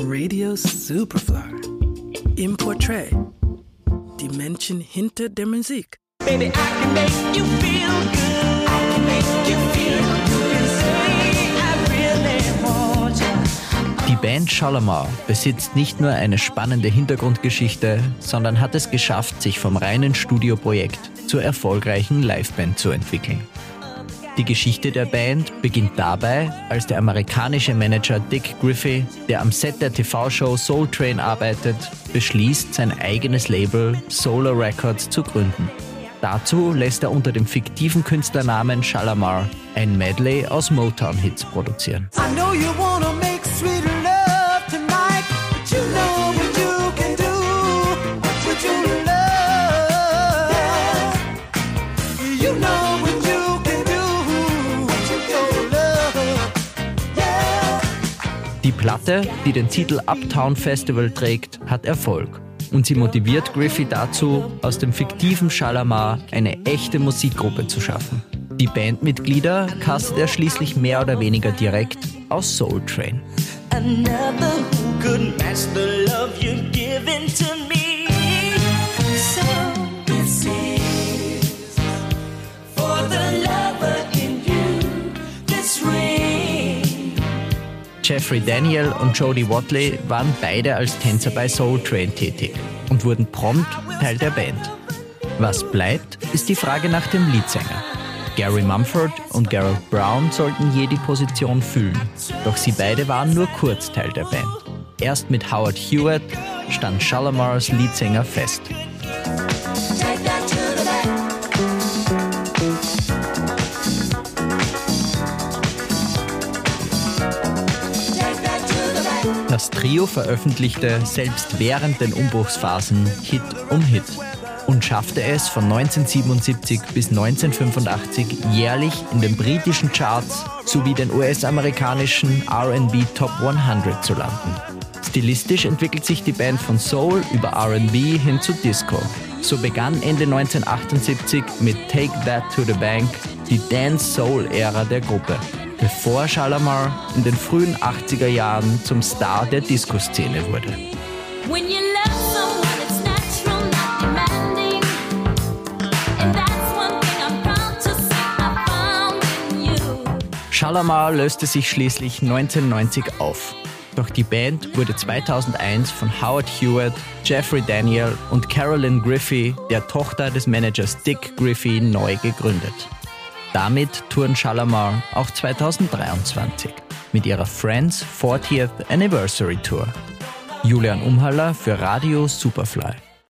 Radio Superfly. Im Portrait. Die Menschen hinter der Musik. Baby, I can make you feel good. I can make you feel good. Say I really want you. Die Band Shalamar besitzt nicht nur eine spannende Hintergrundgeschichte, sondern hat es geschafft, sich vom reinen Studioprojekt zur erfolgreichen Liveband zu entwickeln. Die Geschichte der Band beginnt dabei, als der amerikanische Manager Dick Griffey, der am Set der TV-Show Soul Train arbeitet, beschließt, sein eigenes Label Solar Records zu gründen. Dazu lässt er unter dem fiktiven Künstlernamen Shalamar ein Medley aus Motown-Hits produzieren. Die Platte, die den Titel Uptown Festival trägt, hat Erfolg. Und sie motiviert Griffey dazu, aus dem fiktiven Shalamar eine echte Musikgruppe zu schaffen. Die Bandmitglieder castet er schließlich mehr oder weniger direkt aus Soul Train. Another match the love you're giving to me. Jeffrey Daniel und Jodie Watley waren beide als Tänzer bei Soul Train tätig und wurden prompt Teil der Band. Was bleibt, ist die Frage nach dem Leadsänger. Gary Mumford und Gerald Brown sollten je die Position füllen, doch sie beide waren nur kurz Teil der Band. Erst mit Howard Hewitt stand Shalamars Leadsänger fest. Das Trio veröffentlichte selbst während den Umbruchsphasen Hit um Hit und schaffte es von 1977 bis 1985 jährlich in den britischen Charts sowie den US-amerikanischen RB Top 100 zu landen. Stilistisch entwickelt sich die Band von Soul über RB hin zu Disco. So begann Ende 1978 mit Take That to the Bank die Dance-Soul-Ära der Gruppe bevor Shalamar in den frühen 80er Jahren zum Star der Disco-Szene wurde. Shalamar löste sich schließlich 1990 auf. Doch die Band wurde 2001 von Howard Hewitt, Jeffrey Daniel und Carolyn Griffey, der Tochter des Managers Dick Griffey, neu gegründet. Damit touren Shalamar auch 2023 mit ihrer Friends 40th Anniversary Tour. Julian Umhaller für Radio Superfly.